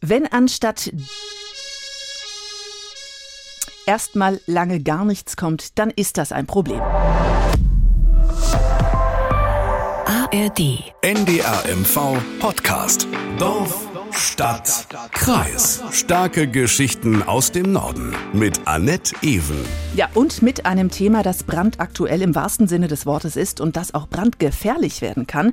Wenn anstatt erstmal lange gar nichts kommt, dann ist das ein Problem. ARD. NDR MV Podcast. Dorf, Stadt, Kreis. Starke Geschichten aus dem Norden. Mit Annette Ewen. Ja, und mit einem Thema, das brandaktuell im wahrsten Sinne des Wortes ist und das auch brandgefährlich werden kann.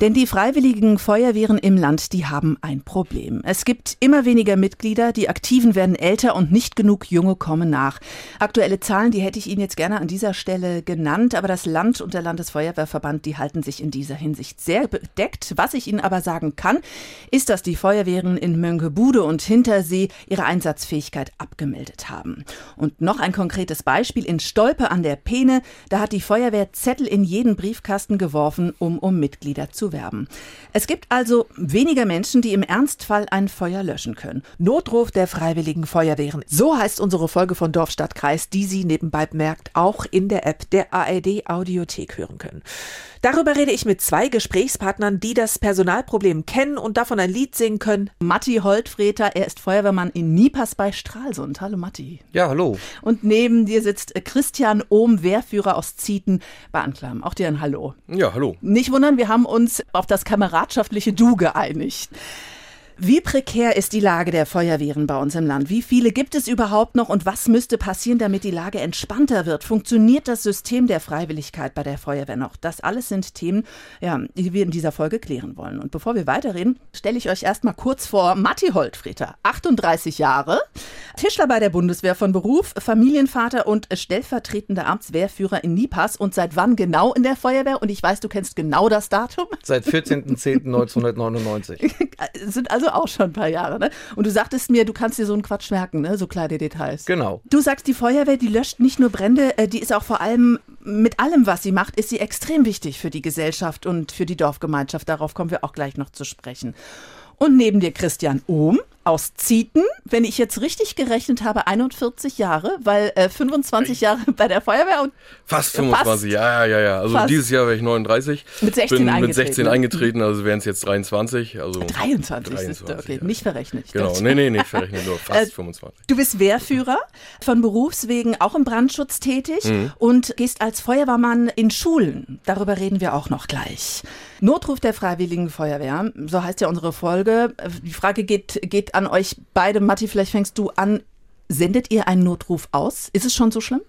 Denn die freiwilligen Feuerwehren im Land, die haben ein Problem. Es gibt immer weniger Mitglieder, die Aktiven werden älter und nicht genug Junge kommen nach. Aktuelle Zahlen, die hätte ich Ihnen jetzt gerne an dieser Stelle genannt, aber das Land und der Landesfeuerwehrverband, die halten sich in dieser Hinsicht sehr bedeckt. Was ich Ihnen aber sagen kann, ist, dass die Feuerwehren in Mönckebude und Hintersee ihre Einsatzfähigkeit abgemeldet haben. Und noch ein konkretes Beispiel in Stolpe an der Peene, da hat die Feuerwehr Zettel in jeden Briefkasten geworfen, um um Mitglieder zu werben. Es gibt also weniger Menschen, die im Ernstfall ein Feuer löschen können. Notruf der Freiwilligen Feuerwehren. So heißt unsere Folge von Dorf, Stadt, Kreis, die Sie nebenbei bemerkt auch in der App der ARD Audiothek hören können. Darüber rede ich mit zwei Gesprächspartnern, die das Personalproblem kennen und davon ein Lied singen können. Matti Holtfreter, er ist Feuerwehrmann in Niepas bei Stralsund. Hallo Matti. Ja, hallo. Und neben dir sitzt Christian Ohm, Wehrführer aus Zieten bei Anklam. Auch dir ein Hallo. Ja, hallo. Nicht wundern, wir haben uns auf das kameradschaftliche Du geeinigt. Wie prekär ist die Lage der Feuerwehren bei uns im Land? Wie viele gibt es überhaupt noch und was müsste passieren, damit die Lage entspannter wird? Funktioniert das System der Freiwilligkeit bei der Feuerwehr noch? Das alles sind Themen, ja, die wir in dieser Folge klären wollen. Und bevor wir weiterreden, stelle ich euch erstmal kurz vor Matti Holtfreter, 38 Jahre, Tischler bei der Bundeswehr von Beruf, Familienvater und stellvertretender Amtswehrführer in Nipas und seit wann genau in der Feuerwehr? Und ich weiß, du kennst genau das Datum. Seit 14.10.1999. sind also auch schon ein paar Jahre, ne? Und du sagtest mir, du kannst dir so einen Quatsch merken, ne? So kleine Details. Genau. Du sagst, die Feuerwehr, die löscht nicht nur Brände, äh, die ist auch vor allem mit allem, was sie macht, ist sie extrem wichtig für die Gesellschaft und für die Dorfgemeinschaft. Darauf kommen wir auch gleich noch zu sprechen. Und neben dir Christian Ohm aus Zieten, wenn ich jetzt richtig gerechnet habe, 41 Jahre, weil äh, 25 Jahre bei der Feuerwehr und fast 25, fast, ja, ja, ja. Also fast. dieses Jahr wäre ich 39. Mit 16 Bin eingetreten. mit 16 ne? eingetreten, also wären es jetzt 23. Also 23, 23 ist, okay, ja. nicht verrechnet. Genau, nee, nee, nicht verrechnet, nur fast 25. Du bist Wehrführer, von Berufswegen auch im Brandschutz tätig mhm. und gehst als Feuerwehrmann in Schulen. Darüber reden wir auch noch gleich. Notruf der Freiwilligen Feuerwehr, so heißt ja unsere Folge. Die Frage geht, geht an euch beide. Matti, vielleicht fängst du an. Sendet ihr einen Notruf aus? Ist es schon so schlimm?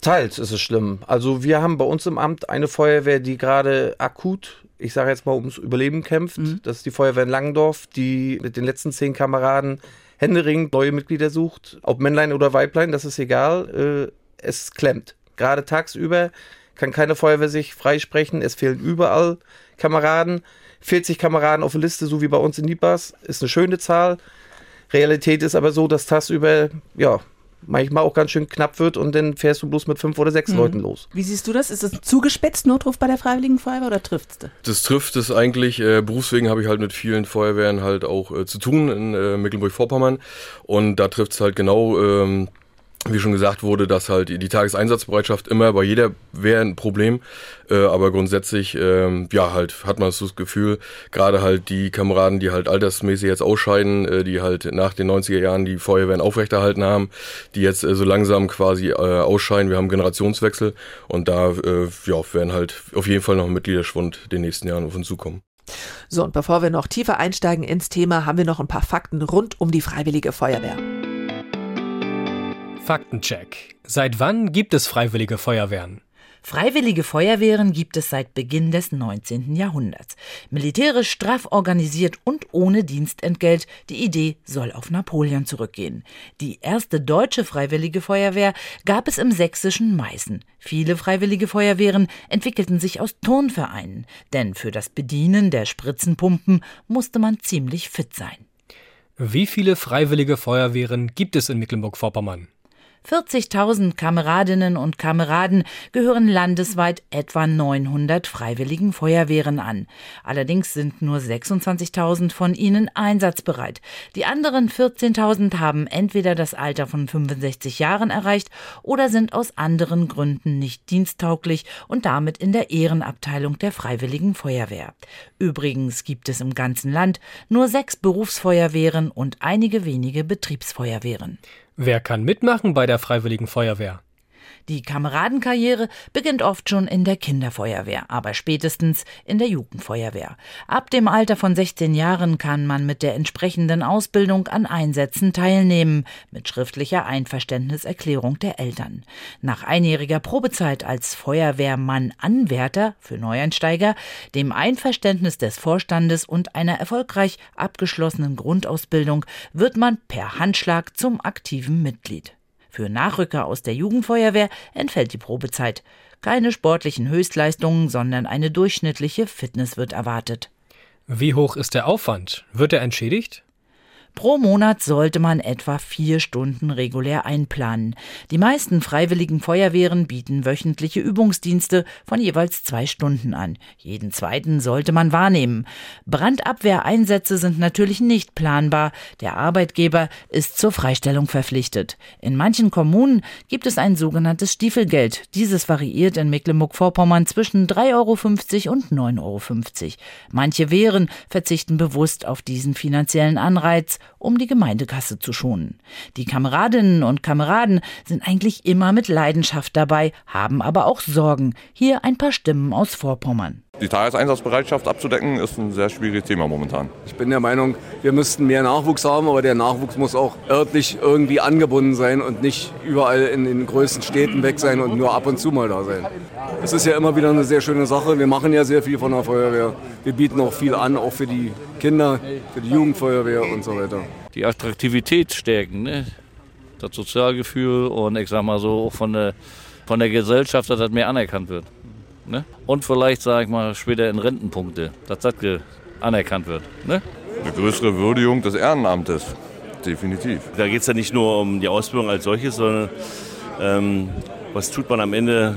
Teils ist es schlimm. Also wir haben bei uns im Amt eine Feuerwehr, die gerade akut, ich sage jetzt mal, ums Überleben kämpft. Mhm. Das ist die Feuerwehr in Langendorf, die mit den letzten zehn Kameraden händeringend neue Mitglieder sucht. Ob Männlein oder Weiblein, das ist egal. Äh, es klemmt. Gerade tagsüber kann keine Feuerwehr sich freisprechen. Es fehlen überall Kameraden. 40 Kameraden auf der Liste, so wie bei uns in Nipas, ist eine schöne Zahl. Realität ist aber so, dass tagsüber, ja, manchmal auch ganz schön knapp wird und dann fährst du bloß mit fünf oder sechs mhm. Leuten los. Wie siehst du das? Ist das ein zugespitzt Notruf bei der Freiwilligen Feuerwehr oder trifft's das? Das trifft es eigentlich. Äh, berufswegen habe ich halt mit vielen Feuerwehren halt auch äh, zu tun in äh, Mecklenburg-Vorpommern und da trifft es halt genau ähm, wie schon gesagt wurde, dass halt die Tageseinsatzbereitschaft immer bei jeder wäre ein Problem, äh, aber grundsätzlich ähm, ja halt hat man so das Gefühl, gerade halt die Kameraden, die halt altersmäßig jetzt ausscheiden, äh, die halt nach den 90er Jahren die Feuerwehren aufrechterhalten haben, die jetzt äh, so langsam quasi äh, ausscheiden. Wir haben Generationswechsel und da äh, ja, werden halt auf jeden Fall noch ein Mitgliederschwund den nächsten Jahren auf uns zukommen. So, und bevor wir noch tiefer einsteigen ins Thema, haben wir noch ein paar Fakten rund um die Freiwillige Feuerwehr. Faktencheck. Seit wann gibt es freiwillige Feuerwehren? Freiwillige Feuerwehren gibt es seit Beginn des 19. Jahrhunderts. Militärisch straff organisiert und ohne Dienstentgelt. Die Idee soll auf Napoleon zurückgehen. Die erste deutsche Freiwillige Feuerwehr gab es im sächsischen Meißen. Viele Freiwillige Feuerwehren entwickelten sich aus Turnvereinen, denn für das Bedienen der Spritzenpumpen musste man ziemlich fit sein. Wie viele Freiwillige Feuerwehren gibt es in Mecklenburg-Vorpommern? 40.000 Kameradinnen und Kameraden gehören landesweit etwa 900 freiwilligen Feuerwehren an. Allerdings sind nur 26.000 von ihnen einsatzbereit. Die anderen 14.000 haben entweder das Alter von 65 Jahren erreicht oder sind aus anderen Gründen nicht diensttauglich und damit in der Ehrenabteilung der freiwilligen Feuerwehr. Übrigens gibt es im ganzen Land nur sechs Berufsfeuerwehren und einige wenige Betriebsfeuerwehren. Wer kann mitmachen bei der Freiwilligen Feuerwehr? Die Kameradenkarriere beginnt oft schon in der Kinderfeuerwehr, aber spätestens in der Jugendfeuerwehr. Ab dem Alter von 16 Jahren kann man mit der entsprechenden Ausbildung an Einsätzen teilnehmen, mit schriftlicher Einverständniserklärung der Eltern. Nach einjähriger Probezeit als Feuerwehrmann-Anwärter für Neueinsteiger, dem Einverständnis des Vorstandes und einer erfolgreich abgeschlossenen Grundausbildung wird man per Handschlag zum aktiven Mitglied. Für Nachrücker aus der Jugendfeuerwehr entfällt die Probezeit. Keine sportlichen Höchstleistungen, sondern eine durchschnittliche Fitness wird erwartet. Wie hoch ist der Aufwand? Wird er entschädigt? Pro Monat sollte man etwa vier Stunden regulär einplanen. Die meisten freiwilligen Feuerwehren bieten wöchentliche Übungsdienste von jeweils zwei Stunden an. Jeden zweiten sollte man wahrnehmen. Brandabwehreinsätze sind natürlich nicht planbar. Der Arbeitgeber ist zur Freistellung verpflichtet. In manchen Kommunen gibt es ein sogenanntes Stiefelgeld. Dieses variiert in Mecklenburg-Vorpommern zwischen 3,50 Euro und 9,50 Euro. Manche Wehren verzichten bewusst auf diesen finanziellen Anreiz um die Gemeindekasse zu schonen. Die Kameradinnen und Kameraden sind eigentlich immer mit Leidenschaft dabei, haben aber auch Sorgen. Hier ein paar Stimmen aus Vorpommern. Die Tageseinsatzbereitschaft abzudecken ist ein sehr schwieriges Thema momentan. Ich bin der Meinung, wir müssten mehr Nachwuchs haben, aber der Nachwuchs muss auch örtlich irgendwie angebunden sein und nicht überall in den größten Städten weg sein und nur ab und zu mal da sein. Es ist ja immer wieder eine sehr schöne Sache. Wir machen ja sehr viel von der Feuerwehr. Wir bieten auch viel an, auch für die Kinder, für die Jugendfeuerwehr und so weiter. Die Attraktivität stärken, ne? das Sozialgefühl und ich sag mal so auch von der, von der Gesellschaft, dass das mehr anerkannt wird. Ne? Und vielleicht, sag ich mal, später in Rentenpunkte, dass das anerkannt wird. Ne? Eine größere Würdigung des Ehrenamtes, definitiv. Da geht es ja nicht nur um die Ausbildung als solches, sondern ähm, was tut man am Ende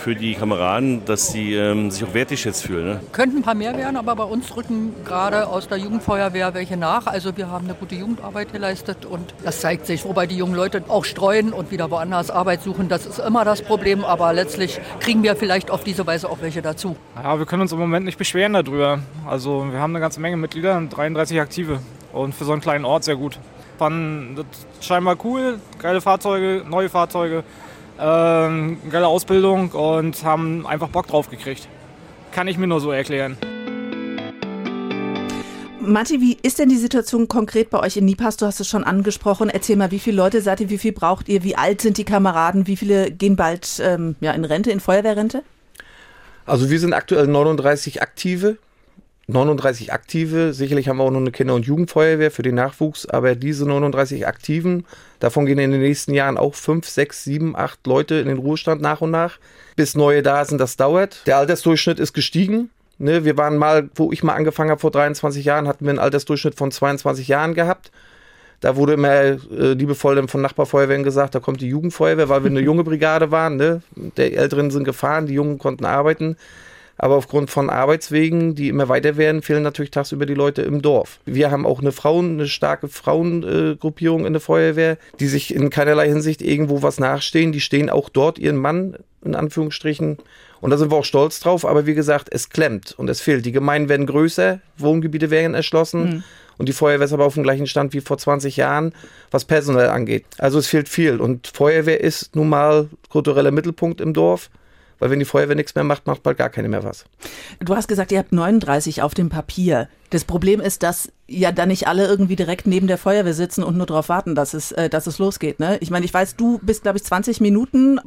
für die Kameraden, dass sie ähm, sich auch wertgeschätzt fühlen. Ne? Könnten ein paar mehr werden, aber bei uns rücken gerade aus der Jugendfeuerwehr welche nach. Also wir haben eine gute Jugendarbeit geleistet und das zeigt sich, wobei die jungen Leute auch streuen und wieder woanders Arbeit suchen. Das ist immer das Problem, aber letztlich kriegen wir vielleicht auf diese Weise auch welche dazu. Ja, wir können uns im Moment nicht beschweren darüber. Also wir haben eine ganze Menge Mitglieder, 33 Aktive und für so einen kleinen Ort sehr gut. Fanden das scheinbar cool, geile Fahrzeuge, neue Fahrzeuge ähm, geile Ausbildung und haben einfach Bock drauf gekriegt. Kann ich mir nur so erklären. Matti, wie ist denn die Situation konkret bei euch in Nipas? Du hast es schon angesprochen. Erzähl mal, wie viele Leute seid ihr, wie viel braucht ihr, wie alt sind die Kameraden, wie viele gehen bald ähm, ja, in Rente, in Feuerwehrrente? Also wir sind aktuell 39 Aktive 39 Aktive. Sicherlich haben wir auch noch eine Kinder- und Jugendfeuerwehr für den Nachwuchs, aber diese 39 Aktiven, davon gehen in den nächsten Jahren auch 5, 6, 7, 8 Leute in den Ruhestand nach und nach. Bis neue da sind, das dauert. Der Altersdurchschnitt ist gestiegen. Ne, wir waren mal, wo ich mal angefangen habe vor 23 Jahren, hatten wir einen Altersdurchschnitt von 22 Jahren gehabt. Da wurde immer äh, liebevoll von Nachbarfeuerwehren gesagt, da kommt die Jugendfeuerwehr, weil wir eine junge Brigade waren. Ne? Die Älteren sind gefahren, die Jungen konnten arbeiten. Aber aufgrund von Arbeitswegen, die immer weiter werden, fehlen natürlich tagsüber die Leute im Dorf. Wir haben auch eine Frauen, eine starke Frauengruppierung in der Feuerwehr, die sich in keinerlei Hinsicht irgendwo was nachstehen. Die stehen auch dort ihren Mann, in Anführungsstrichen. Und da sind wir auch stolz drauf. Aber wie gesagt, es klemmt und es fehlt. Die Gemeinden werden größer, Wohngebiete werden erschlossen. Mhm. Und die Feuerwehr ist aber auf dem gleichen Stand wie vor 20 Jahren, was Personal angeht. Also es fehlt viel. Und Feuerwehr ist nun mal kultureller Mittelpunkt im Dorf weil wenn die Feuerwehr nichts mehr macht, macht bald gar keine mehr was. Du hast gesagt, ihr habt 39 auf dem Papier. Das Problem ist, dass ja dann nicht alle irgendwie direkt neben der Feuerwehr sitzen und nur darauf warten, dass es, äh, dass es losgeht. Ne? Ich meine, ich weiß, du bist, glaube ich, 20 Minuten,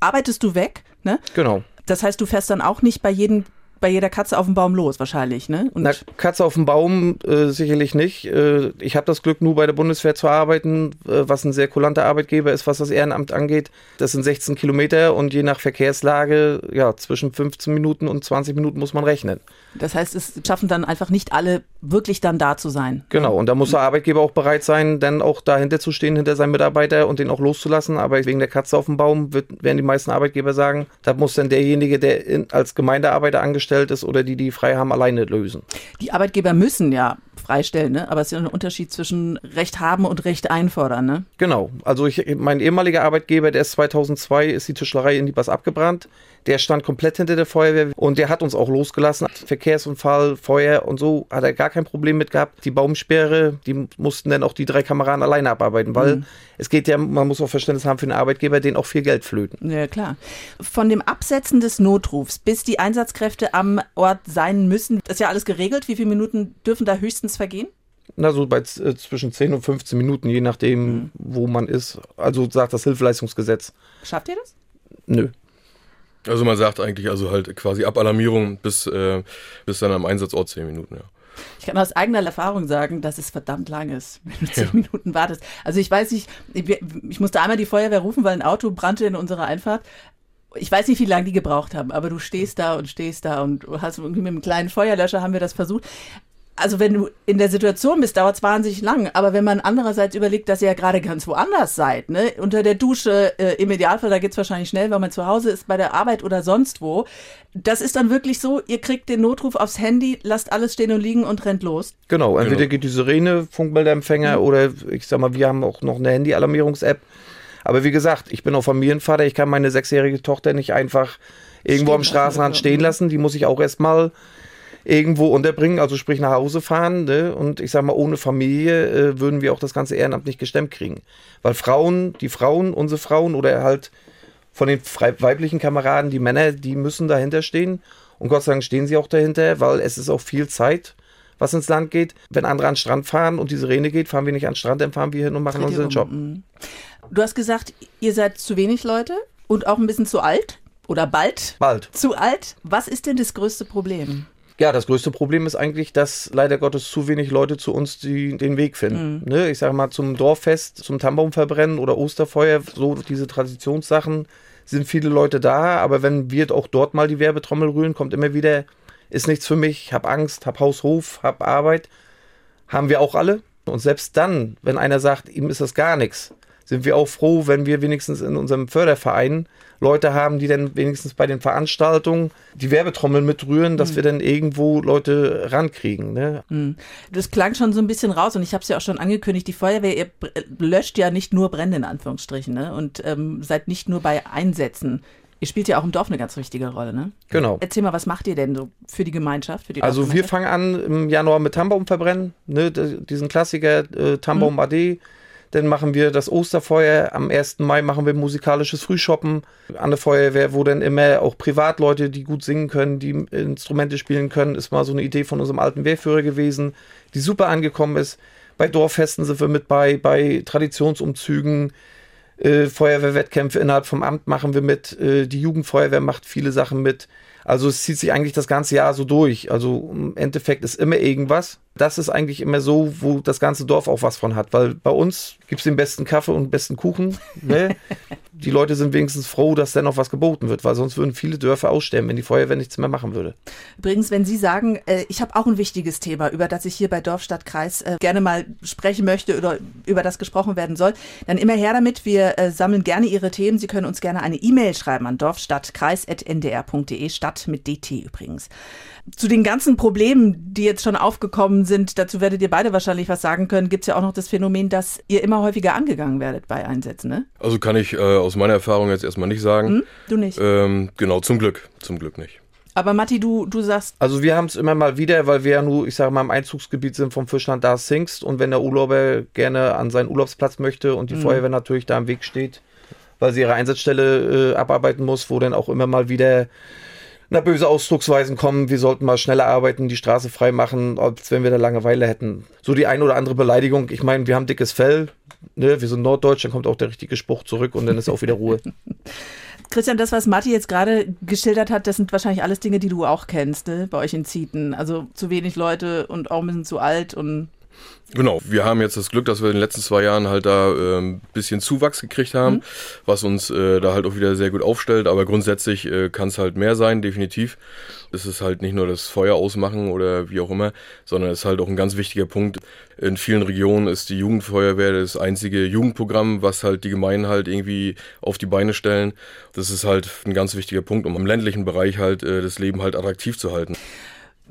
arbeitest du weg. Ne? Genau. Das heißt, du fährst dann auch nicht bei jedem bei jeder Katze auf dem Baum los, wahrscheinlich, ne? Und Na, Katze auf dem Baum äh, sicherlich nicht. Äh, ich habe das Glück, nur bei der Bundeswehr zu arbeiten, äh, was ein sehr kulanter Arbeitgeber ist, was das Ehrenamt angeht. Das sind 16 Kilometer und je nach Verkehrslage, ja, zwischen 15 Minuten und 20 Minuten muss man rechnen. Das heißt, es schaffen dann einfach nicht alle wirklich dann da zu sein. Genau, und da muss der Arbeitgeber auch bereit sein, dann auch dahinter zu stehen, hinter seinem Mitarbeiter und den auch loszulassen. Aber wegen der Katze auf dem Baum wird, werden die meisten Arbeitgeber sagen, da muss dann derjenige, der in, als Gemeindearbeiter angestellt ist oder die, die frei haben, alleine lösen. Die Arbeitgeber müssen ja freistellen, ne? aber es ist ja ein Unterschied zwischen Recht haben und Recht einfordern. Ne? Genau, also ich, mein ehemaliger Arbeitgeber, der ist 2002, ist die Tischlerei in Liebers abgebrannt. Der stand komplett hinter der Feuerwehr und der hat uns auch losgelassen. Verkehrsunfall, Feuer und so hat er gar kein Problem mit gehabt. Die Baumsperre, die mussten dann auch die drei Kameraden alleine abarbeiten, weil mhm. es geht ja, man muss auch Verständnis haben für den Arbeitgeber, den auch viel Geld flöten. Ja, klar. Von dem Absetzen des Notrufs bis die Einsatzkräfte am Ort sein müssen, ist ja alles geregelt. Wie viele Minuten dürfen da höchstens vergehen? Na, so bei äh, zwischen 10 und 15 Minuten, je nachdem, mhm. wo man ist. Also sagt das Hilfeleistungsgesetz. Schafft ihr das? Nö. Also man sagt eigentlich also halt quasi ab Alarmierung bis, äh, bis dann am Einsatzort zehn Minuten, ja. Ich kann aus eigener Erfahrung sagen, dass es verdammt lang ist, wenn du zehn ja. Minuten wartest. Also ich weiß nicht, ich, ich musste einmal die Feuerwehr rufen, weil ein Auto brannte in unserer Einfahrt. Ich weiß nicht, wie lange die gebraucht haben, aber du stehst da und stehst da und hast irgendwie mit einem kleinen Feuerlöscher haben wir das versucht also wenn du in der Situation bist, dauert es wahnsinnig lang. Aber wenn man andererseits überlegt, dass ihr ja gerade ganz woanders seid, ne? unter der Dusche, äh, im Idealfall, da geht es wahrscheinlich schnell, wenn man zu Hause ist, bei der Arbeit oder sonst wo. Das ist dann wirklich so, ihr kriegt den Notruf aufs Handy, lasst alles stehen und liegen und rennt los. Genau, entweder genau. geht die Sirene, Funkmeldeempfänger mhm. oder ich sag mal, wir haben auch noch eine Handy-Alarmierungs-App. Aber wie gesagt, ich bin auch Familienvater, ich kann meine sechsjährige Tochter nicht einfach irgendwo stehen am Straßenrand stehen lassen. Die muss ich auch erstmal irgendwo unterbringen, also sprich nach Hause fahren. Ne? Und ich sag mal, ohne Familie äh, würden wir auch das ganze Ehrenamt nicht gestemmt kriegen. Weil Frauen, die Frauen, unsere Frauen oder halt von den weiblichen Kameraden, die Männer, die müssen dahinter stehen. Und Gott sei Dank stehen sie auch dahinter, weil es ist auch viel Zeit, was ins Land geht. Wenn andere an den Strand fahren und die Sirene geht, fahren wir nicht an den Strand, dann fahren wir hin und machen unseren Job. Mhm. Du hast gesagt, ihr seid zu wenig Leute und auch ein bisschen zu alt oder bald? Bald. Zu alt. Was ist denn das größte Problem? Ja, das größte Problem ist eigentlich, dass leider Gottes zu wenig Leute zu uns die, den Weg finden. Mhm. Ne? Ich sage mal, zum Dorffest, zum Tannenbaumverbrennen oder Osterfeuer, so diese Traditionssachen sind viele Leute da, aber wenn wir auch dort mal die Werbetrommel rühren, kommt immer wieder, ist nichts für mich, hab Angst, hab Haushof, hab Arbeit. Haben wir auch alle. Und selbst dann, wenn einer sagt, ihm ist das gar nichts, sind wir auch froh, wenn wir wenigstens in unserem Förderverein Leute haben, die dann wenigstens bei den Veranstaltungen die Werbetrommel mitrühren, dass mhm. wir dann irgendwo Leute rankriegen. Ne? Mhm. Das klang schon so ein bisschen raus und ich habe es ja auch schon angekündigt, die Feuerwehr ihr löscht ja nicht nur Brände in Anführungsstrichen ne? und ähm, seid nicht nur bei Einsätzen. Ihr spielt ja auch im Dorf eine ganz wichtige Rolle, ne? Genau. Erzähl mal, was macht ihr denn so für die Gemeinschaft? Für die also wir fangen an im Januar mit Tannenbaum verbrennen, ne? diesen Klassiker äh, Tannenbaum mhm. AD dann machen wir das Osterfeuer. Am 1. Mai machen wir musikalisches Frühshoppen an der Feuerwehr, wo dann immer auch Privatleute, die gut singen können, die Instrumente spielen können, ist mal so eine Idee von unserem alten Wehrführer gewesen, die super angekommen ist. Bei Dorffesten sind wir mit bei, bei Traditionsumzügen, äh, Feuerwehrwettkämpfe innerhalb vom Amt machen wir mit, äh, die Jugendfeuerwehr macht viele Sachen mit. Also es zieht sich eigentlich das ganze Jahr so durch. Also im Endeffekt ist immer irgendwas. Das ist eigentlich immer so, wo das ganze Dorf auch was von hat. Weil bei uns gibt es den besten Kaffee und den besten Kuchen. Ne? die Leute sind wenigstens froh, dass dann noch was geboten wird, weil sonst würden viele Dörfer aussterben, wenn die Feuerwehr nichts mehr machen würde. Übrigens, wenn Sie sagen, äh, ich habe auch ein wichtiges Thema, über das ich hier bei Dorf, Stadt, Kreis äh, gerne mal sprechen möchte oder über das gesprochen werden soll, dann immer her damit. Wir äh, sammeln gerne Ihre Themen. Sie können uns gerne eine E-Mail schreiben an dorfstadtkreis.ndr.de, Stadt mit DT übrigens. Zu den ganzen Problemen, die jetzt schon aufgekommen sind, dazu werdet ihr beide wahrscheinlich was sagen können, gibt es ja auch noch das Phänomen, dass ihr immer häufiger angegangen werdet bei Einsätzen, ne? Also kann ich äh, aus meiner Erfahrung jetzt erstmal nicht sagen. Hm? Du nicht? Ähm, genau, zum Glück. Zum Glück nicht. Aber Matti, du, du sagst. Also wir haben es immer mal wieder, weil wir ja nur, ich sage mal, im Einzugsgebiet sind vom Fischland da Singst und wenn der Urlauber gerne an seinen Urlaubsplatz möchte und die mhm. Feuerwehr natürlich da im Weg steht, weil sie ihre Einsatzstelle äh, abarbeiten muss, wo dann auch immer mal wieder na, böse Ausdrucksweisen kommen, wir sollten mal schneller arbeiten, die Straße frei machen, als wenn wir da Langeweile hätten. So die ein oder andere Beleidigung. Ich meine, wir haben dickes Fell, ne? wir sind Norddeutsch, dann kommt auch der richtige Spruch zurück und dann ist auch wieder Ruhe. Christian, das, was Matti jetzt gerade geschildert hat, das sind wahrscheinlich alles Dinge, die du auch kennst, ne? bei euch in Zieten. Also zu wenig Leute und auch ein bisschen zu alt und Genau, wir haben jetzt das Glück, dass wir in den letzten zwei Jahren halt da äh, ein bisschen Zuwachs gekriegt haben, mhm. was uns äh, da halt auch wieder sehr gut aufstellt. Aber grundsätzlich äh, kann es halt mehr sein, definitiv. Es ist halt nicht nur das Feuer ausmachen oder wie auch immer, sondern es ist halt auch ein ganz wichtiger Punkt. In vielen Regionen ist die Jugendfeuerwehr das einzige Jugendprogramm, was halt die Gemeinden halt irgendwie auf die Beine stellen. Das ist halt ein ganz wichtiger Punkt, um im ländlichen Bereich halt äh, das Leben halt attraktiv zu halten.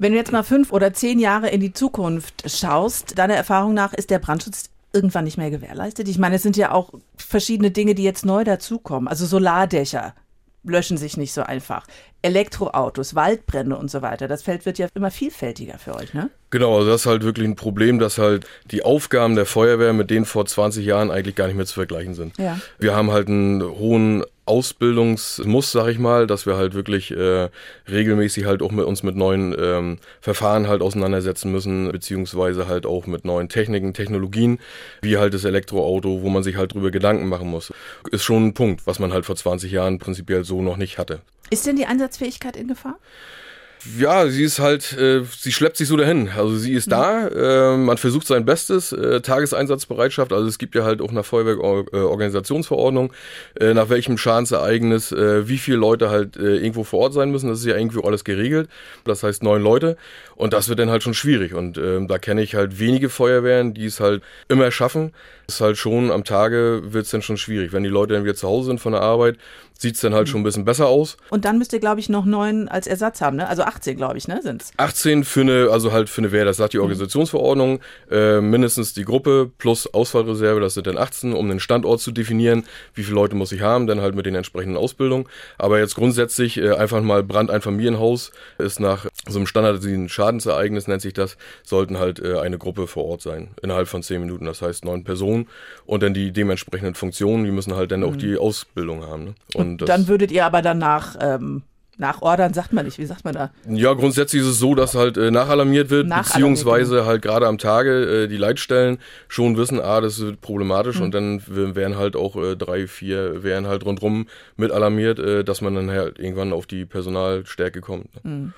Wenn du jetzt mal fünf oder zehn Jahre in die Zukunft schaust, deiner Erfahrung nach ist der Brandschutz irgendwann nicht mehr gewährleistet? Ich meine, es sind ja auch verschiedene Dinge, die jetzt neu dazukommen. Also Solardächer löschen sich nicht so einfach. Elektroautos, Waldbrände und so weiter. Das Feld wird ja immer vielfältiger für euch, ne? Genau, also das ist halt wirklich ein Problem, dass halt die Aufgaben der Feuerwehr mit denen vor 20 Jahren eigentlich gar nicht mehr zu vergleichen sind. Ja. Wir haben halt einen hohen Ausbildungsmuss, sag ich mal, dass wir halt wirklich äh, regelmäßig halt auch mit uns mit neuen ähm, Verfahren halt auseinandersetzen müssen, beziehungsweise halt auch mit neuen Techniken, Technologien, wie halt das Elektroauto, wo man sich halt drüber Gedanken machen muss. Ist schon ein Punkt, was man halt vor 20 Jahren prinzipiell so noch nicht hatte. Ist denn die Einsatzfähigkeit in Gefahr? Ja, sie ist halt, äh, sie schleppt sich so dahin. Also sie ist mhm. da, äh, man versucht sein Bestes, äh, Tageseinsatzbereitschaft, also es gibt ja halt auch eine Feuerwehrorganisationsverordnung, äh, nach welchem Schadensereignis, äh, wie viele Leute halt äh, irgendwo vor Ort sein müssen, das ist ja irgendwie alles geregelt. Das heißt neun Leute und das wird dann halt schon schwierig und äh, da kenne ich halt wenige Feuerwehren, die es halt immer schaffen. Das ist halt schon am Tage wird es dann schon schwierig. Wenn die Leute dann wieder zu Hause sind von der Arbeit, sieht es dann halt schon ein bisschen besser aus. Und dann müsst ihr, glaube ich, noch neun als Ersatz haben, ne? Also 18, glaube ich, ne, sind's? 18 für eine, also halt für eine Wehr, das sagt die mhm. Organisationsverordnung, äh, mindestens die Gruppe plus Ausfallreserve, das sind dann 18, um den Standort zu definieren, wie viele Leute muss ich haben, dann halt mit den entsprechenden Ausbildungen. Aber jetzt grundsätzlich äh, einfach mal Brand ein Familienhaus ist nach so einem standardisierten Schadensereignis, nennt sich das, sollten halt äh, eine Gruppe vor Ort sein, innerhalb von 10 Minuten, das heißt neun Personen und dann die dementsprechenden Funktionen, die müssen halt dann mhm. auch die Ausbildung haben. Ne? Und und dann würdet ihr aber danach ähm, Nachordern sagt man nicht, wie sagt man da? Ja, grundsätzlich ist es so, dass halt äh, nachalarmiert wird, nachalarmiert, beziehungsweise genau. halt gerade am Tage äh, die Leitstellen schon wissen, ah, das ist problematisch mhm. und dann wären halt auch äh, drei, vier, wären halt rundrum mit alarmiert, äh, dass man dann halt irgendwann auf die Personalstärke kommt. Mhm.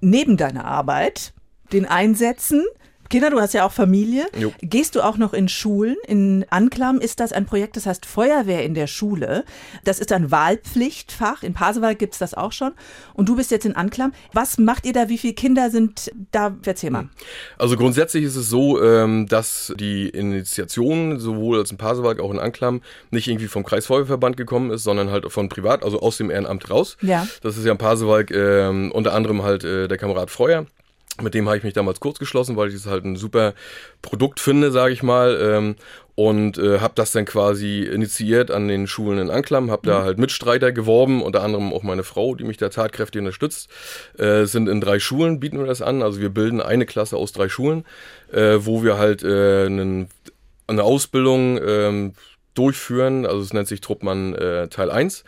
Neben deiner Arbeit, den Einsätzen, Kinder, du hast ja auch Familie. Jo. Gehst du auch noch in Schulen? In Anklam ist das ein Projekt, das heißt Feuerwehr in der Schule. Das ist ein Wahlpflichtfach. In Pasewalk gibt es das auch schon. Und du bist jetzt in Anklam. Was macht ihr da? Wie viele Kinder sind da? Erzähl mal. Also grundsätzlich ist es so, ähm, dass die Initiation sowohl als in Pasewalk auch in Anklam nicht irgendwie vom Kreisfeuerwehrverband gekommen ist, sondern halt von privat, also aus dem Ehrenamt raus. Ja. Das ist ja in Pasewalk ähm, unter anderem halt äh, der Kamerad Freuer mit dem habe ich mich damals kurz geschlossen, weil ich es halt ein super Produkt finde, sage ich mal. Ähm, und äh, habe das dann quasi initiiert an den Schulen in Anklam, habe da mhm. halt Mitstreiter geworben, unter anderem auch meine Frau, die mich da tatkräftig unterstützt. Äh, sind in drei Schulen, bieten wir das an. Also wir bilden eine Klasse aus drei Schulen, äh, wo wir halt äh, einen, eine Ausbildung äh, durchführen. Also es nennt sich Truppmann äh, Teil 1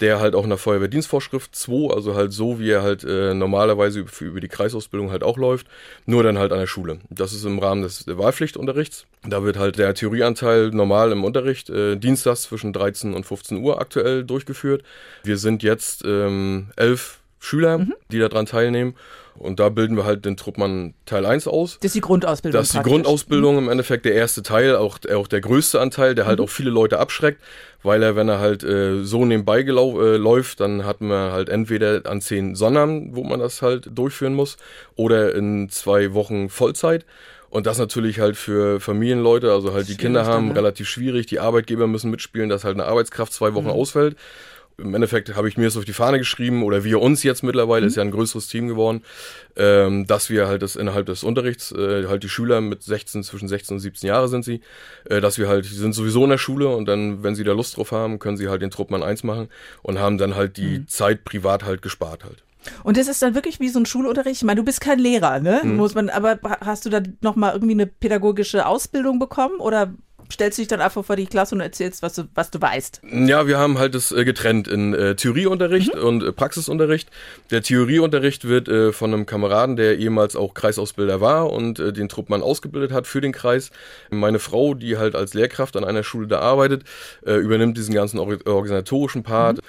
der halt auch in der Feuerwehrdienstvorschrift 2, also halt so, wie er halt äh, normalerweise über, über, die Kreisausbildung halt auch läuft, nur dann halt an der Schule. Das ist im Rahmen des Wahlpflichtunterrichts. Da wird halt der Theorieanteil normal im Unterricht äh, dienstags zwischen 13 und 15 Uhr aktuell durchgeführt. Wir sind jetzt ähm, elf Schüler, mhm. die daran teilnehmen. Und da bilden wir halt den Truppmann Teil 1 aus. Das ist die Grundausbildung. Das ist die Grundausbildung mhm. im Endeffekt der erste Teil, auch, auch der größte Anteil, der halt mhm. auch viele Leute abschreckt, weil er, wenn er halt äh, so nebenbei äh, läuft, dann hat man halt entweder an zehn Sonnern, wo man das halt durchführen muss, oder in zwei Wochen Vollzeit. Und das natürlich halt für Familienleute, also halt die Kinder haben, dann, ne? relativ schwierig. Die Arbeitgeber müssen mitspielen, dass halt eine Arbeitskraft zwei Wochen mhm. ausfällt im Endeffekt habe ich mir das auf die Fahne geschrieben oder wir uns jetzt mittlerweile, mhm. ist ja ein größeres Team geworden, ähm, dass wir halt das innerhalb des Unterrichts, äh, halt die Schüler mit 16, zwischen 16 und 17 Jahre sind sie, äh, dass wir halt, die sind sowieso in der Schule und dann, wenn sie da Lust drauf haben, können sie halt den Truppmann 1 machen und haben dann halt die mhm. Zeit privat halt gespart halt. Und das ist dann wirklich wie so ein Schulunterricht. Ich meine, du bist kein Lehrer, ne? Mhm. Muss man, aber hast du da nochmal irgendwie eine pädagogische Ausbildung bekommen oder stellst du dich dann einfach vor die Klasse und erzählst, was du, was du weißt. Ja, wir haben halt das äh, getrennt in äh, Theorieunterricht mhm. und äh, Praxisunterricht. Der Theorieunterricht wird von einem Kameraden, der ehemals auch Kreisausbilder war und den Truppmann ausgebildet hat für den Kreis. Meine Frau, die halt als Lehrkraft an einer Schule da arbeitet, übernimmt diesen ganzen organisatorischen Part. Mhm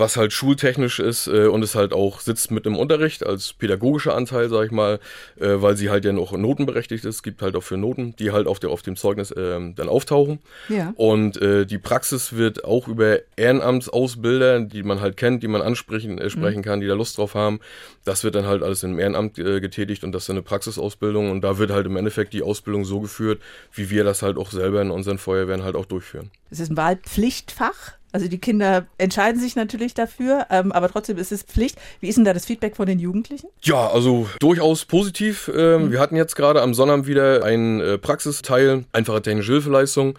was halt schultechnisch ist äh, und es halt auch sitzt mit im Unterricht als pädagogischer Anteil, sag ich mal, äh, weil sie halt ja noch notenberechtigt ist. Gibt halt auch für Noten, die halt auf, der, auf dem Zeugnis äh, dann auftauchen. Ja. Und äh, die Praxis wird auch über Ehrenamtsausbilder, die man halt kennt, die man ansprechen äh, sprechen Mhm. kann, die da Lust drauf haben. Das wird dann halt alles im Ehrenamt äh, getätigt und das ist eine Praxisausbildung und da wird halt im Endeffekt die Ausbildung so geführt, wie wir das halt auch selber in unseren Feuerwehren halt auch durchführen. Es ist ein Wahlpflichtfach. Also die Kinder entscheiden sich natürlich dafür, ähm, aber trotzdem ist es Pflicht. Wie ist denn da das Feedback von den Jugendlichen? Ja, also durchaus positiv. Ähm, Wir hatten jetzt gerade am Sonnabend wieder einen äh, Praxisteil, einfache technische Hilfeleistung.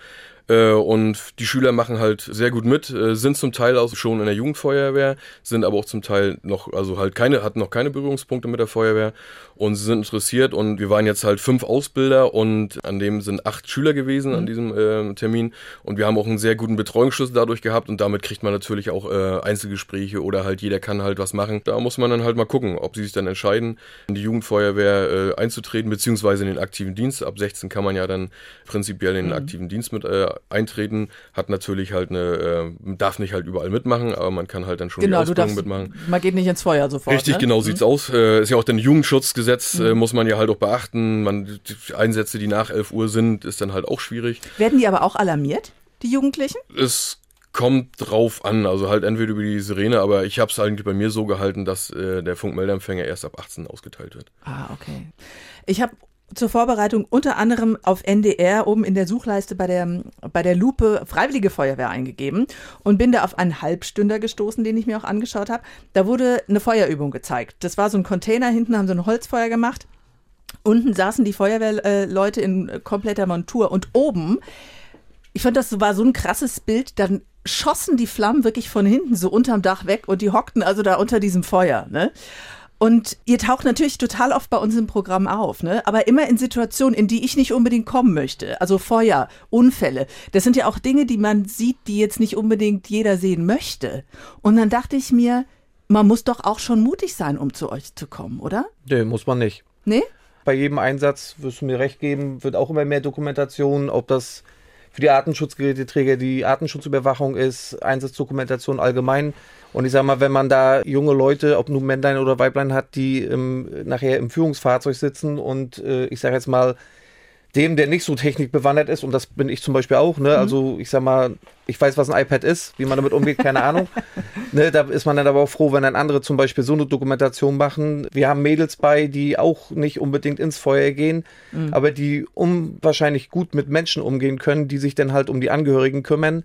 Äh, und die Schüler machen halt sehr gut mit, äh, sind zum Teil auch schon in der Jugendfeuerwehr, sind aber auch zum Teil noch, also halt keine, hatten noch keine Berührungspunkte mit der Feuerwehr und sie sind interessiert und wir waren jetzt halt fünf Ausbilder und an dem sind acht Schüler gewesen an diesem äh, Termin und wir haben auch einen sehr guten Betreuungsschlüssel dadurch gehabt und damit kriegt man natürlich auch äh, Einzelgespräche oder halt jeder kann halt was machen. Da muss man dann halt mal gucken, ob sie sich dann entscheiden, in die Jugendfeuerwehr äh, einzutreten, beziehungsweise in den aktiven Dienst. Ab 16 kann man ja dann prinzipiell in den Mhm. aktiven Dienst mit äh, eintreten, hat natürlich halt eine, äh, darf nicht halt überall mitmachen, aber man kann halt dann schon die Genau, du Ausbildung mitmachen. man geht nicht ins Feuer sofort. Richtig, ne? genau Mhm. sieht's aus. Äh, ist ja auch ein Jugendschutzgesetz, Mhm. äh, muss man ja halt auch beachten. Man, die Einsätze, die nach 11 Uhr sind, ist dann halt auch schwierig. Werden die aber auch alarmiert, die Jugendlichen? Es kommt drauf an, also halt entweder über die Sirene, aber ich habe es eigentlich bei mir so gehalten, dass äh, der Funkmeldeempfänger erst ab 18 ausgeteilt wird. Ah, okay. Ich habe zur Vorbereitung unter anderem auf NDR oben in der Suchleiste bei der, bei der Lupe Freiwillige Feuerwehr eingegeben und bin da auf einen Halbstünder gestoßen, den ich mir auch angeschaut habe. Da wurde eine Feuerübung gezeigt. Das war so ein Container, hinten haben sie ein Holzfeuer gemacht. Unten saßen die Feuerwehrleute in äh, kompletter Montur und oben, ich fand das war so ein krasses Bild, dann schossen die Flammen wirklich von hinten so unterm Dach weg und die hockten also da unter diesem Feuer, ne? Und ihr taucht natürlich total oft bei uns im Programm auf, ne? Aber immer in Situationen, in die ich nicht unbedingt kommen möchte. Also Feuer, Unfälle. Das sind ja auch Dinge, die man sieht, die jetzt nicht unbedingt jeder sehen möchte. Und dann dachte ich mir, man muss doch auch schon mutig sein, um zu euch zu kommen, oder? Nee, muss man nicht. Nee? Bei jedem Einsatz, wirst du mir recht geben, wird auch immer mehr Dokumentation, ob das für die Artenschutzgeräteträger die Artenschutzüberwachung ist, Einsatzdokumentation allgemein. Und ich sag mal, wenn man da junge Leute, ob nun Männlein oder Weiblein hat, die ähm, nachher im Führungsfahrzeug sitzen und äh, ich sage jetzt mal, dem, der nicht so technikbewandert ist, und das bin ich zum Beispiel auch, ne, also ich sag mal, ich weiß, was ein iPad ist, wie man damit umgeht, keine Ahnung. Ne, da ist man dann aber auch froh, wenn dann andere zum Beispiel so eine Dokumentation machen. Wir haben Mädels bei, die auch nicht unbedingt ins Feuer gehen, Mhm. aber die unwahrscheinlich gut mit Menschen umgehen können, die sich dann halt um die Angehörigen kümmern,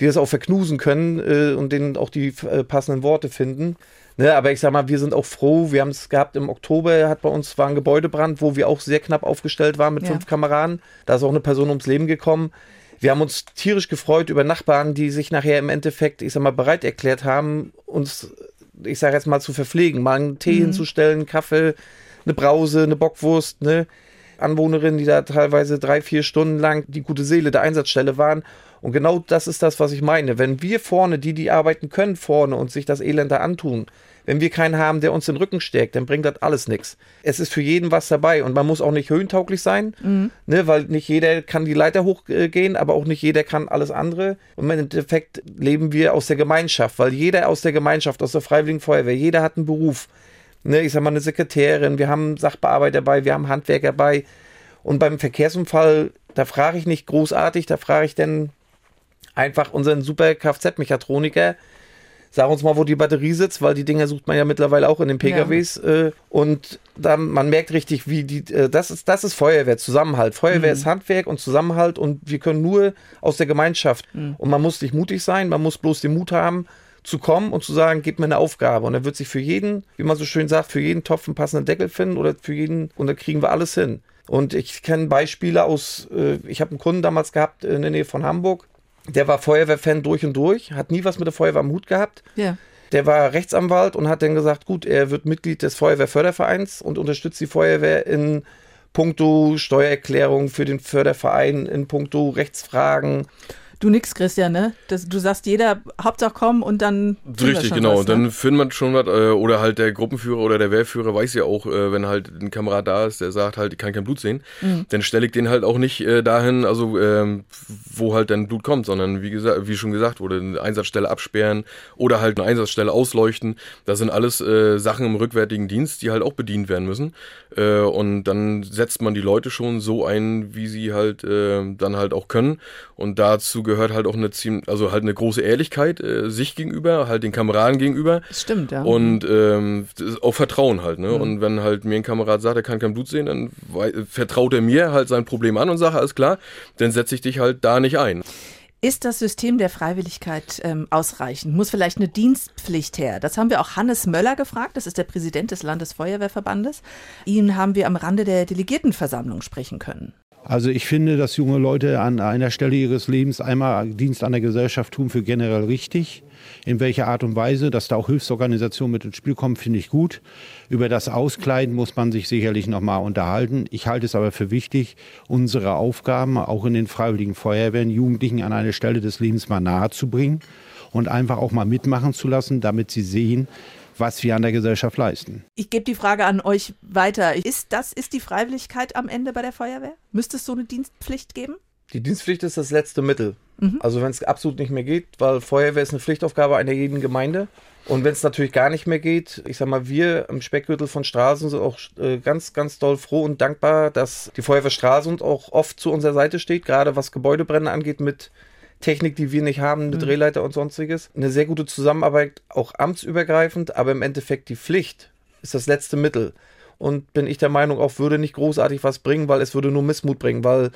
die das auch verknusen können äh, und denen auch die äh, passenden Worte finden. Ne, aber ich sag mal, wir sind auch froh. Wir haben es gehabt im Oktober, hat bei uns war ein Gebäudebrand, wo wir auch sehr knapp aufgestellt waren mit Ja. fünf Kameraden. Da ist auch eine Person ums Leben gekommen. Wir haben uns tierisch gefreut über Nachbarn, die sich nachher im Endeffekt, ich sag mal, bereit erklärt haben, uns, ich sag jetzt mal, zu verpflegen, mal einen Tee Mhm. hinzustellen, Kaffee, eine Brause, eine Bockwurst, ne? Anwohnerinnen, die da teilweise drei, vier Stunden lang die gute Seele der Einsatzstelle waren. Und genau das ist das, was ich meine. Wenn wir vorne, die, die arbeiten können, vorne und sich das Elend da antun, wenn wir keinen haben, der uns den Rücken stärkt, dann bringt das alles nichts. Es ist für jeden was dabei und man muss auch nicht höhentauglich sein, Mhm. ne, weil nicht jeder kann die Leiter hochgehen, aber auch nicht jeder kann alles andere. Und im Endeffekt leben wir aus der Gemeinschaft, weil jeder aus der Gemeinschaft, aus der Freiwilligen Feuerwehr, jeder hat einen Beruf. Ne, ich sag mal, eine Sekretärin, wir haben Sachbearbeiter bei, wir haben Handwerker bei. Und beim Verkehrsunfall, da frage ich nicht großartig, da frage ich dann einfach unseren super Kfz-Mechatroniker, sag uns mal, wo die Batterie sitzt, weil die Dinger sucht man ja mittlerweile auch in den PKWs. Äh, und da, man merkt richtig, wie die, äh, das ist, das ist Feuerwehr, Zusammenhalt. Feuerwehr Mhm. ist Handwerk und Zusammenhalt und wir können nur aus der Gemeinschaft. Mhm. Und man muss nicht mutig sein, man muss bloß den Mut haben, zu kommen und zu sagen, gib mir eine Aufgabe. Und dann wird sich für jeden, wie man so schön sagt, für jeden Topf einen passenden Deckel finden oder für jeden, und dann kriegen wir alles hin. Und ich kenne Beispiele aus, äh, ich habe einen Kunden damals gehabt in der Nähe von Hamburg, der war Feuerwehrfan durch und durch, hat nie was mit der Feuerwehr am Hut gehabt. Ja. Der war Rechtsanwalt und hat dann gesagt, gut, er wird Mitglied des Feuerwehrfördervereins und unterstützt die Feuerwehr in puncto Steuererklärung für den Förderverein, in puncto Rechtsfragen. Du nix, Christian, ne? Das, du sagst jeder, Hauptsache komm und dann. Richtig, genau. Was, ne? Dann findet man schon was. Äh, oder halt der Gruppenführer oder der Wehrführer weiß ja auch, äh, wenn halt ein Kamerad da ist, der sagt halt, ich kann kein Blut sehen, mhm. dann stelle ich den halt auch nicht äh, dahin, also ähm, wo halt dann Blut kommt, sondern wie gesagt, wie schon gesagt wurde, eine Einsatzstelle absperren oder halt eine Einsatzstelle ausleuchten. Das sind alles äh, Sachen im rückwärtigen Dienst, die halt auch bedient werden müssen. Äh, und dann setzt man die Leute schon so ein, wie sie halt äh, dann halt auch können. Und dazu gehört halt auch eine ziemlich, also halt eine große Ehrlichkeit äh, sich gegenüber, halt den Kameraden gegenüber. Das stimmt, ja. Und ähm, auch Vertrauen halt, ne? Mhm. Und wenn halt mir ein Kamerad sagt, er kann kein Blut sehen, dann vertraut er mir halt sein Problem an und sagt, alles klar, dann setze ich dich halt da nicht ein. Ist das System der Freiwilligkeit ähm, ausreichend? Muss vielleicht eine Dienstpflicht her? Das haben wir auch Hannes Möller gefragt. Das ist der Präsident des Landesfeuerwehrverbandes. Ihn haben wir am Rande der Delegiertenversammlung sprechen können. Also ich finde, dass junge Leute an einer Stelle ihres Lebens einmal Dienst an der Gesellschaft tun für generell richtig. In welcher Art und Weise, dass da auch Hilfsorganisationen mit ins Spiel kommen, finde ich gut. Über das Auskleiden muss man sich sicherlich nochmal unterhalten. Ich halte es aber für wichtig, unsere Aufgaben auch in den Freiwilligen Feuerwehren Jugendlichen an eine Stelle des Lebens mal nahe zu bringen und einfach auch mal mitmachen zu lassen, damit sie sehen, was wir an der Gesellschaft leisten. Ich gebe die Frage an euch weiter. Ist das ist die Freiwilligkeit am Ende bei der Feuerwehr? Müsste es so eine Dienstpflicht geben? Die Dienstpflicht ist das letzte Mittel. Mhm. Also wenn es absolut nicht mehr geht, weil Feuerwehr ist eine Pflichtaufgabe einer jeden Gemeinde. Und wenn es natürlich gar nicht mehr geht, ich sag mal, wir im Speckgürtel von Stralsund sind auch äh, ganz, ganz doll froh und dankbar, dass die Feuerwehr Stralsund auch oft zu unserer Seite steht, gerade was Gebäudebrennen angeht mit Technik, die wir nicht haben, eine mhm. Drehleiter und sonstiges. Eine sehr gute Zusammenarbeit, auch amtsübergreifend, aber im Endeffekt die Pflicht ist das letzte Mittel. Und bin ich der Meinung, auch würde nicht großartig was bringen, weil es würde nur Missmut bringen, weil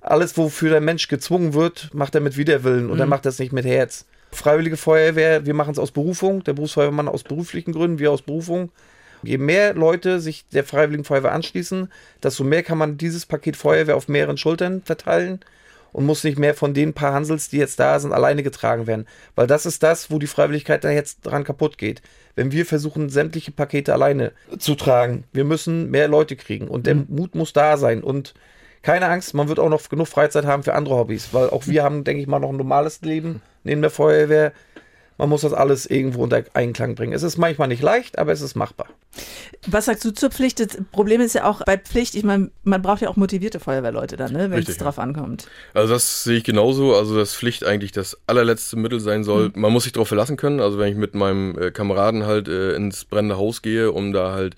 alles, wofür der Mensch gezwungen wird, macht er mit Widerwillen und mhm. er macht das nicht mit Herz. Freiwillige Feuerwehr, wir machen es aus Berufung, der Berufsfeuerwehrmann aus beruflichen Gründen, wir aus Berufung. Je mehr Leute sich der Freiwilligen Feuerwehr anschließen, desto mehr kann man dieses Paket Feuerwehr auf mehreren Schultern verteilen und muss nicht mehr von den paar Hansels, die jetzt da sind, alleine getragen werden. Weil das ist das, wo die Freiwilligkeit da jetzt dran kaputt geht. Wenn wir versuchen, sämtliche Pakete alleine zu tragen, wir müssen mehr Leute kriegen und der mhm. Mut muss da sein und keine Angst, man wird auch noch genug Freizeit haben für andere Hobbys, weil auch wir haben, denke ich mal, noch ein normales Leben neben der Feuerwehr man muss das alles irgendwo unter Einklang bringen. Es ist manchmal nicht leicht, aber es ist machbar. Was sagst du zur Pflicht? Das Problem ist ja auch bei Pflicht, ich meine, man braucht ja auch motivierte Feuerwehrleute dann, ne, wenn es drauf ja. ankommt. Also das sehe ich genauso. Also dass Pflicht eigentlich das allerletzte Mittel sein soll. Mhm. Man muss sich darauf verlassen können. Also wenn ich mit meinem äh, Kameraden halt äh, ins brennende Haus gehe, um da halt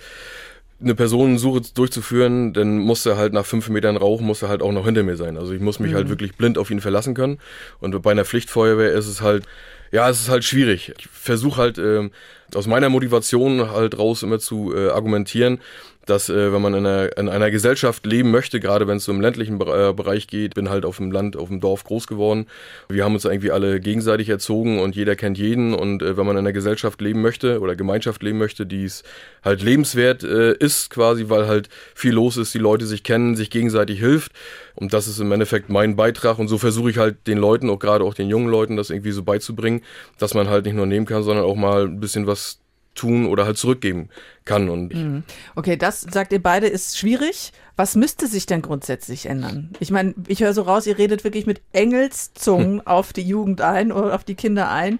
eine Personensuche durchzuführen, dann muss er halt nach fünf Metern Rauch, muss er halt auch noch hinter mir sein. Also ich muss mich halt mhm. halt wirklich blind auf ihn verlassen können. Und bei einer Pflichtfeuerwehr ist es halt, ja, es ist halt schwierig. Ich versuche halt ähm, aus meiner Motivation halt raus immer zu äh, argumentieren, dass äh, wenn man in einer, in einer Gesellschaft leben möchte, gerade wenn es so im ländlichen äh, Bereich geht, bin halt auf dem Land, auf dem Dorf groß geworden. Wir haben uns irgendwie alle gegenseitig erzogen und jeder kennt jeden. Und äh, wenn man in einer Gesellschaft leben möchte oder Gemeinschaft leben möchte, die es halt lebenswert äh, ist, quasi, weil halt viel los ist, die Leute sich kennen, sich gegenseitig hilft. Und das ist im Endeffekt mein Beitrag. Und so versuche ich halt den Leuten, auch gerade auch den jungen Leuten, das irgendwie so beizubringen, dass man halt nicht nur nehmen kann, sondern auch mal ein bisschen was tun oder halt zurückgeben kann. Und mhm. okay, das sagt ihr beide ist schwierig. Was müsste sich denn grundsätzlich ändern? Ich meine, ich höre so raus, ihr redet wirklich mit Engelszungen auf die Jugend ein oder auf die Kinder ein,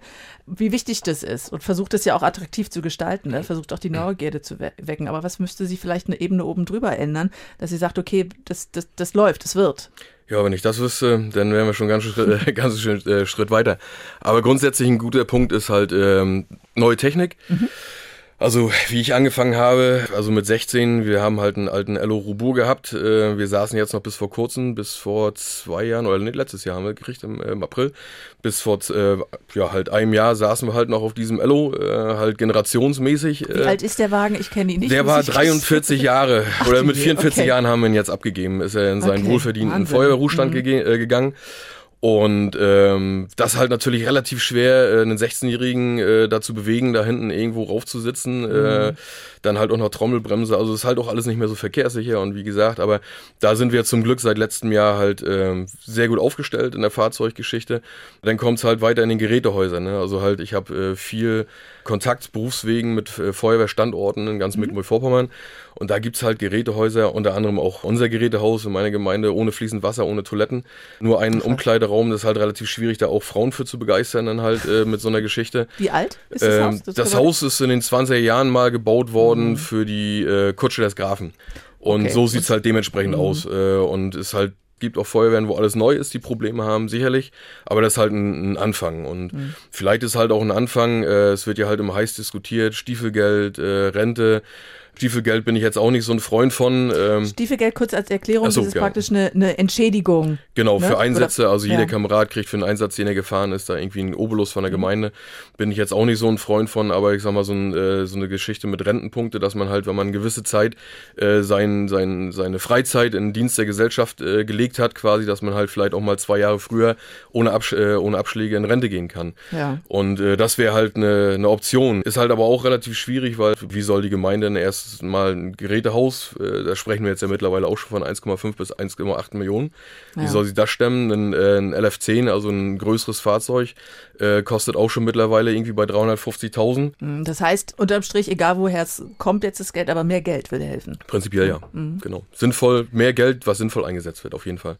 wie wichtig das ist und versucht es ja auch attraktiv zu gestalten, ne? versucht auch die Neugierde zu wecken. Aber was müsste sie vielleicht eine Ebene oben drüber ändern, dass sie sagt, okay, das, das, das läuft, das wird? Ja, wenn ich das wüsste, dann wären wir schon ganz, äh, ganz schön äh, Schritt weiter. Aber grundsätzlich ein guter Punkt ist halt ähm, neue Technik. Mhm. Also, wie ich angefangen habe, also mit 16, wir haben halt einen alten Elo Robur gehabt. Äh, wir saßen jetzt noch bis vor kurzem, bis vor zwei Jahren, oder nicht, letztes Jahr haben wir gekriegt im, im April. Bis vor, äh, ja, halt einem Jahr saßen wir halt noch auf diesem Elo, äh, halt generationsmäßig. Wie alt ist der Wagen? Ich kenne ihn nicht. Der war 43 Jahre, Ach, oder mit 44 okay. Jahren haben wir ihn jetzt abgegeben, ist er in seinen okay. wohlverdienten Wahnsinn. Feuerwehrruhestand mhm. ge gegangen. Und ähm, das halt natürlich relativ schwer, äh, einen 16-Jährigen äh, dazu bewegen, da hinten irgendwo raufzusitzen. Mhm. Äh, dann halt auch noch Trommelbremse. Also ist halt auch alles nicht mehr so verkehrssicher. Und wie gesagt, aber da sind wir zum Glück seit letztem Jahr halt ähm, sehr gut aufgestellt in der Fahrzeuggeschichte. Dann kommt's halt weiter in den Gerätehäusern. Ne? Also halt, ich habe äh, viel Kontakt berufswegen mit äh, Feuerwehrstandorten in ganz mhm. Mecklenburg-Vorpommern. Und da gibt's halt Gerätehäuser, unter anderem auch unser Gerätehaus in meiner Gemeinde, ohne fließend Wasser, ohne Toiletten. Nur einen Umkleideraum Raum. Das ist halt relativ schwierig, da auch Frauen für zu begeistern, dann halt äh, mit so einer Geschichte. Wie alt ist das Ähm, Haus? Das, Das Haus ist in den 20er Jahren mal gebaut worden für die äh, Kutsche des Grafen. Und Okay. so sieht's halt dementsprechend Mhm. aus. Äh, und es halt gibt auch Feuerwehren, wo alles neu ist, die Probleme haben, sicherlich. Aber das ist halt ein, ein Anfang. Und Mhm. vielleicht ist halt auch ein Anfang, äh, es wird ja halt immer heiß diskutiert, Stiefelgeld, äh, Rente. Stiefelgeld bin ich jetzt auch nicht so ein Freund von. Ähm, Stiefelgeld kurz als Erklärung, Ach so, das ist ja. praktisch eine, eine Entschädigung. Genau, ne? für Einsätze, also jeder ja. Kamerad kriegt für einen Einsatz, den er gefahren ist, da irgendwie einen Obolus Mhm. von der Gemeinde. Bin ich jetzt auch nicht so ein Freund von, aber ich sag mal, so, ein, äh, so eine Geschichte mit Rentenpunkte, dass man halt, wenn man eine gewisse Zeit äh, sein, sein, seine Freizeit in den Dienst der Gesellschaft äh, gelegt hat, quasi, dass man halt vielleicht auch mal zwei Jahre früher ohne, Absch äh, ohne Abschläge in Rente gehen kann. Ja. Und äh, das wäre halt eine, eine Option. Ist halt aber auch relativ schwierig, weil wie soll die Gemeinde denn erst mal ein Gerätehaus, äh, da sprechen wir jetzt ja mittlerweile auch schon von 1,5 bis 1,8 Millionen. Wie Ja. soll sie das stemmen? Ein, äh, ein LF10, also ein größeres Fahrzeug, äh, kostet auch schon mittlerweile irgendwie bei 350.000. Mhm, Das heißt, unterm Strich, egal woher es kommt jetzt das Geld, aber mehr Geld würde helfen. Prinzipiell ja, Mhm. genau. Sinnvoll, mehr Geld, was sinnvoll eingesetzt wird, auf jeden Fall.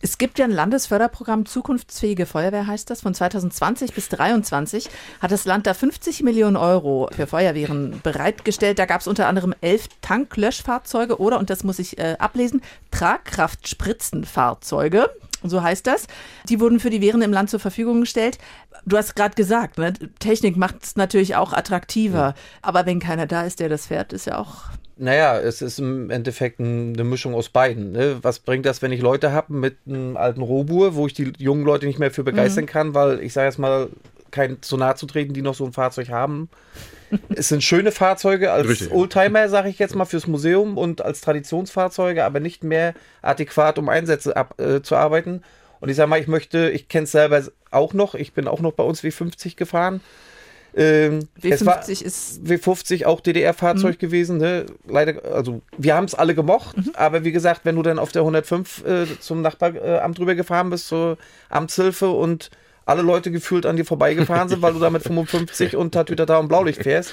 Es gibt ja ein Landesförderprogramm Zukunftsfähige Feuerwehr heißt das. Von 2020 bis 2023 hat das Land da 50 Millionen Euro für Feuerwehren bereitgestellt. Da gab es unter anderem elf Tanklöschfahrzeuge oder, und das muss ich äh, ablesen, Tragkraftspritzenfahrzeuge. So heißt das. Die wurden für die Wehren im Land zur Verfügung gestellt. Du hast gerade gesagt, ne? Technik macht es natürlich auch attraktiver. Aber wenn keiner da ist, der das fährt, ist ja auch Naja, es ist im Endeffekt ein- eine Mischung aus beiden. Ne? Was bringt das, wenn ich Leute habe mit einem alten Robur, wo ich die jungen Leute nicht mehr für begeistern Mhm. kann, weil ich sage jetzt mal, kein zu nahe zu treten, die noch so ein Fahrzeug haben. Es sind schöne Fahrzeuge als Richtig. Oldtimer, sage ich jetzt mal, fürs Museum und als Traditionsfahrzeuge, aber nicht mehr adäquat, um Einsätze ab, äh, zu arbeiten. Und ich sage mal, ich möchte, ich kenne es selber auch noch, ich bin auch noch bei uns W50 gefahren. Ähm, es war W50 ist W50 auch DDR-Fahrzeug Mhm. gewesen. Ne? Leider, also wir haben es alle gemocht, aber wie gesagt, wenn du dann auf der 105 äh, zum Nachbaramt rüber gefahren bist, zur Amtshilfe und alle Leute gefühlt an dir vorbeigefahren sind, weil du da mit 55 und Tatütata und Blaulicht fährst.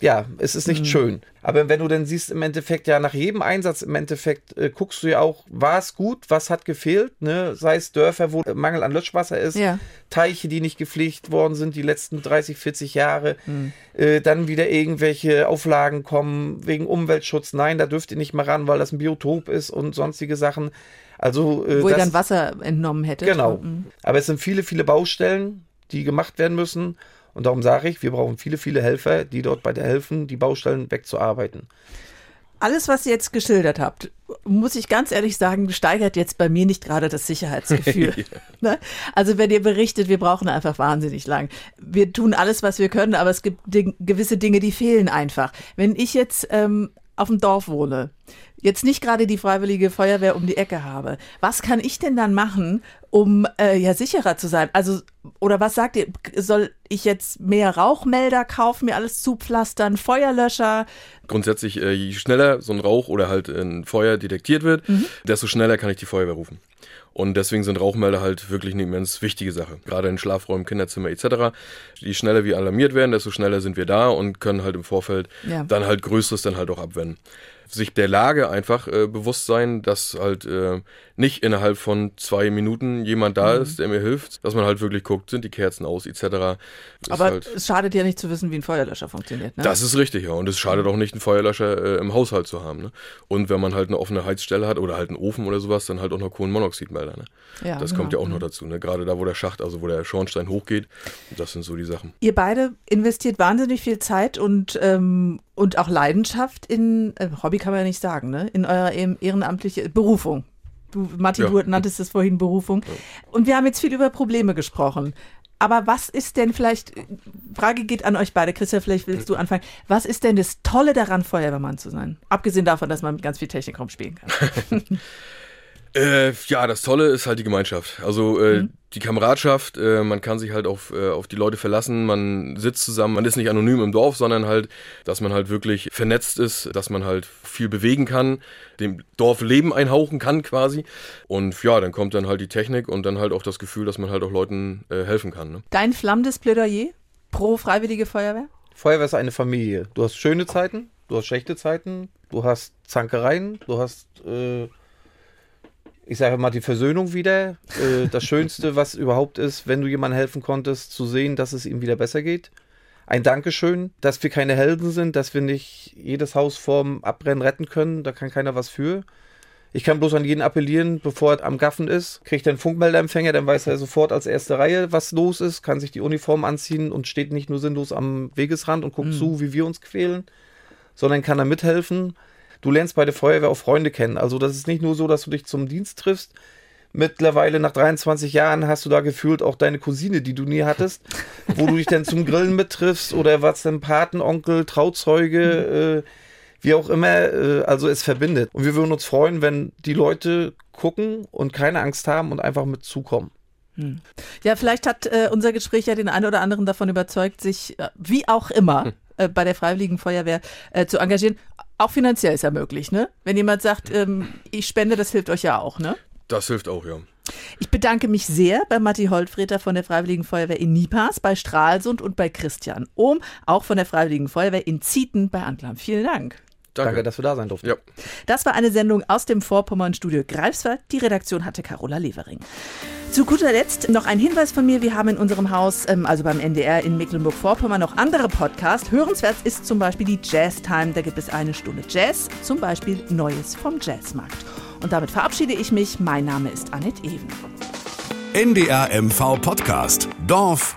Ja, es ist nicht Mhm. schön. Aber wenn du dann siehst, im Endeffekt, ja, nach jedem Einsatz im Endeffekt äh, guckst du ja auch, war es gut, was hat gefehlt, ne? Sei es Dörfer, wo Mangel an Löschwasser ist, Ja. Teiche, die nicht gepflegt worden sind die letzten 30, 40 Jahre, Mhm. äh, dann wieder irgendwelche Auflagen kommen wegen Umweltschutz. Nein, da dürft ihr nicht mehr ran, weil das ein Biotop ist und sonstige Sachen. Also, äh, wo ihr das- dann Wasser entnommen hättet. Genau. Mhm. Aber es sind viele, viele Baustellen, die gemacht werden müssen. Und darum sage ich, wir brauchen viele, viele Helfer, die dort bei der helfen, die Baustellen wegzuarbeiten. Alles, was ihr jetzt geschildert habt, muss ich ganz ehrlich sagen, steigert jetzt bei mir nicht gerade das Sicherheitsgefühl. Ne? Also wenn ihr berichtet, wir brauchen einfach wahnsinnig lang. Wir tun alles, was wir können, aber es gibt gewisse Dinge, die fehlen einfach. Wenn ich jetzt ähm, auf dem Dorf wohne, jetzt nicht gerade die Freiwillige Feuerwehr um die Ecke habe, was kann ich denn dann machen, um äh, ja sicherer zu sein? Also, oder was sagt ihr? Soll ich jetzt mehr Rauchmelder kaufen, mir alles zupflastern, Feuerlöscher? Grundsätzlich, äh, je schneller so ein Rauch oder halt ein Feuer detektiert wird, Mhm. desto schneller kann ich die Feuerwehr rufen. Und deswegen sind Rauchmelder halt wirklich eine immens wichtige Sache. Gerade in Schlafräumen, Kinderzimmer etc. Je schneller wir alarmiert werden, desto schneller sind wir da und können halt im Vorfeld Ja. dann halt Größeres dann halt auch abwenden. Sich der Lage einfach äh, bewusst sein, dass halt äh, nicht innerhalb von zwei Minuten jemand da Mhm. ist, der mir hilft, dass man halt wirklich guckt, sind die Kerzen aus etc. Aber halt, es schadet ja nicht zu wissen, wie ein Feuerlöscher funktioniert. Ne? das ist richtig, ja. Und es schadet auch nicht, einen Feuerlöscher äh, im Haushalt zu haben. Ne? Und wenn man halt eine offene Heizstelle hat oder halt einen Ofen oder sowas, dann halt auch noch Kohlenmonoxidmelder. Ne? Ja, das genau. kommt ja auch noch dazu. Ne? Gerade da, wo der Schacht, also wo der Schornstein hochgeht, das sind so die Sachen. Ihr beide investiert wahnsinnig viel Zeit und, ähm, und auch Leidenschaft in, äh, Hobby kann man ja nicht sagen, ne? in eurer ehem- ehrenamtliche Berufung. Du, Martin, Ja. du nanntest es vorhin Berufung. Und wir haben jetzt viel über Probleme gesprochen. Aber was ist denn vielleicht, Frage geht an euch beide, Christian, vielleicht willst du anfangen. Was ist denn das Tolle daran, Feuerwehrmann zu sein? Abgesehen davon, dass man mit ganz viel Technik rumspielen kann. Äh, ja, das Tolle ist halt die Gemeinschaft. Also äh, Mhm. die Kameradschaft, äh, man kann sich halt auf, äh, auf die Leute verlassen, man sitzt zusammen, man ist nicht anonym im Dorf, sondern halt, dass man halt wirklich vernetzt ist, dass man halt viel bewegen kann, dem Dorf Leben einhauchen kann quasi. Und ja, dann kommt dann halt die Technik und dann halt auch das Gefühl, dass man halt auch Leuten äh, helfen kann. Ne? Dein flammendes Plädoyer pro Freiwillige Feuerwehr? Feuerwehr ist eine Familie. Du hast schöne Zeiten, du hast schlechte Zeiten, du hast Zankereien, du hast äh, ich sage mal, die Versöhnung wieder. Äh, das Schönste, was überhaupt ist, wenn du jemandem helfen konntest, zu sehen, dass es ihm wieder besser geht. Ein Dankeschön, dass wir keine Helden sind, dass wir nicht jedes Haus vorm Abbrennen retten können. Da kann keiner was für. Ich kann bloß an jeden appellieren, bevor er am Gaffen ist, kriegt er einen Funkmeldeempfänger, dann weiß er sofort als erste Reihe, was los ist, kann sich die Uniform anziehen und steht nicht nur sinnlos am Wegesrand und guckt mhm. zu, wie wir uns quälen, sondern kann er mithelfen. Du lernst bei der Feuerwehr auch Freunde kennen. Also das ist nicht nur so, dass du dich zum Dienst triffst. Mittlerweile nach 23 Jahren hast du da gefühlt auch deine Cousine, die du nie hattest, wo du dich dann zum Grillen mittriffst oder was denn Patenonkel, Trauzeuge, äh, wie auch immer, äh, also es verbindet. Und wir würden uns freuen, wenn die Leute gucken und keine Angst haben und einfach mit zukommen. Hm. Ja, vielleicht hat äh, unser Gespräch ja den einen oder anderen davon überzeugt, sich äh, wie auch immer hm. Äh, bei der Freiwilligen Feuerwehr äh, zu engagieren. Auch finanziell ist ja möglich, ne? Wenn jemand sagt, ähm, ich spende, das hilft euch ja auch, ne? Das hilft auch, ja. Ich bedanke mich sehr bei Matti Holtfreter von der Freiwilligen Feuerwehr in Nipas, bei Stralsund und bei Christian Ohm, auch von der Freiwilligen Feuerwehr in Zieten bei Antlam. Vielen Dank. Danke. Danke, dass wir da sein durften. Ja. Das war eine Sendung aus dem Vorpommern-Studio Greifswald. Die Redaktion hatte Carola Levering. Zu guter Letzt noch ein Hinweis von mir. Wir haben in unserem Haus, ähm, also beim NDR in Mecklenburg-Vorpommern, noch andere Podcasts. Hörenswert ist zum Beispiel die Jazz Time. Da gibt es eine Stunde Jazz, zum Beispiel Neues vom Jazzmarkt. Und damit verabschiede ich mich. Mein Name ist Annette Even. NDR MV Podcast. Dorf,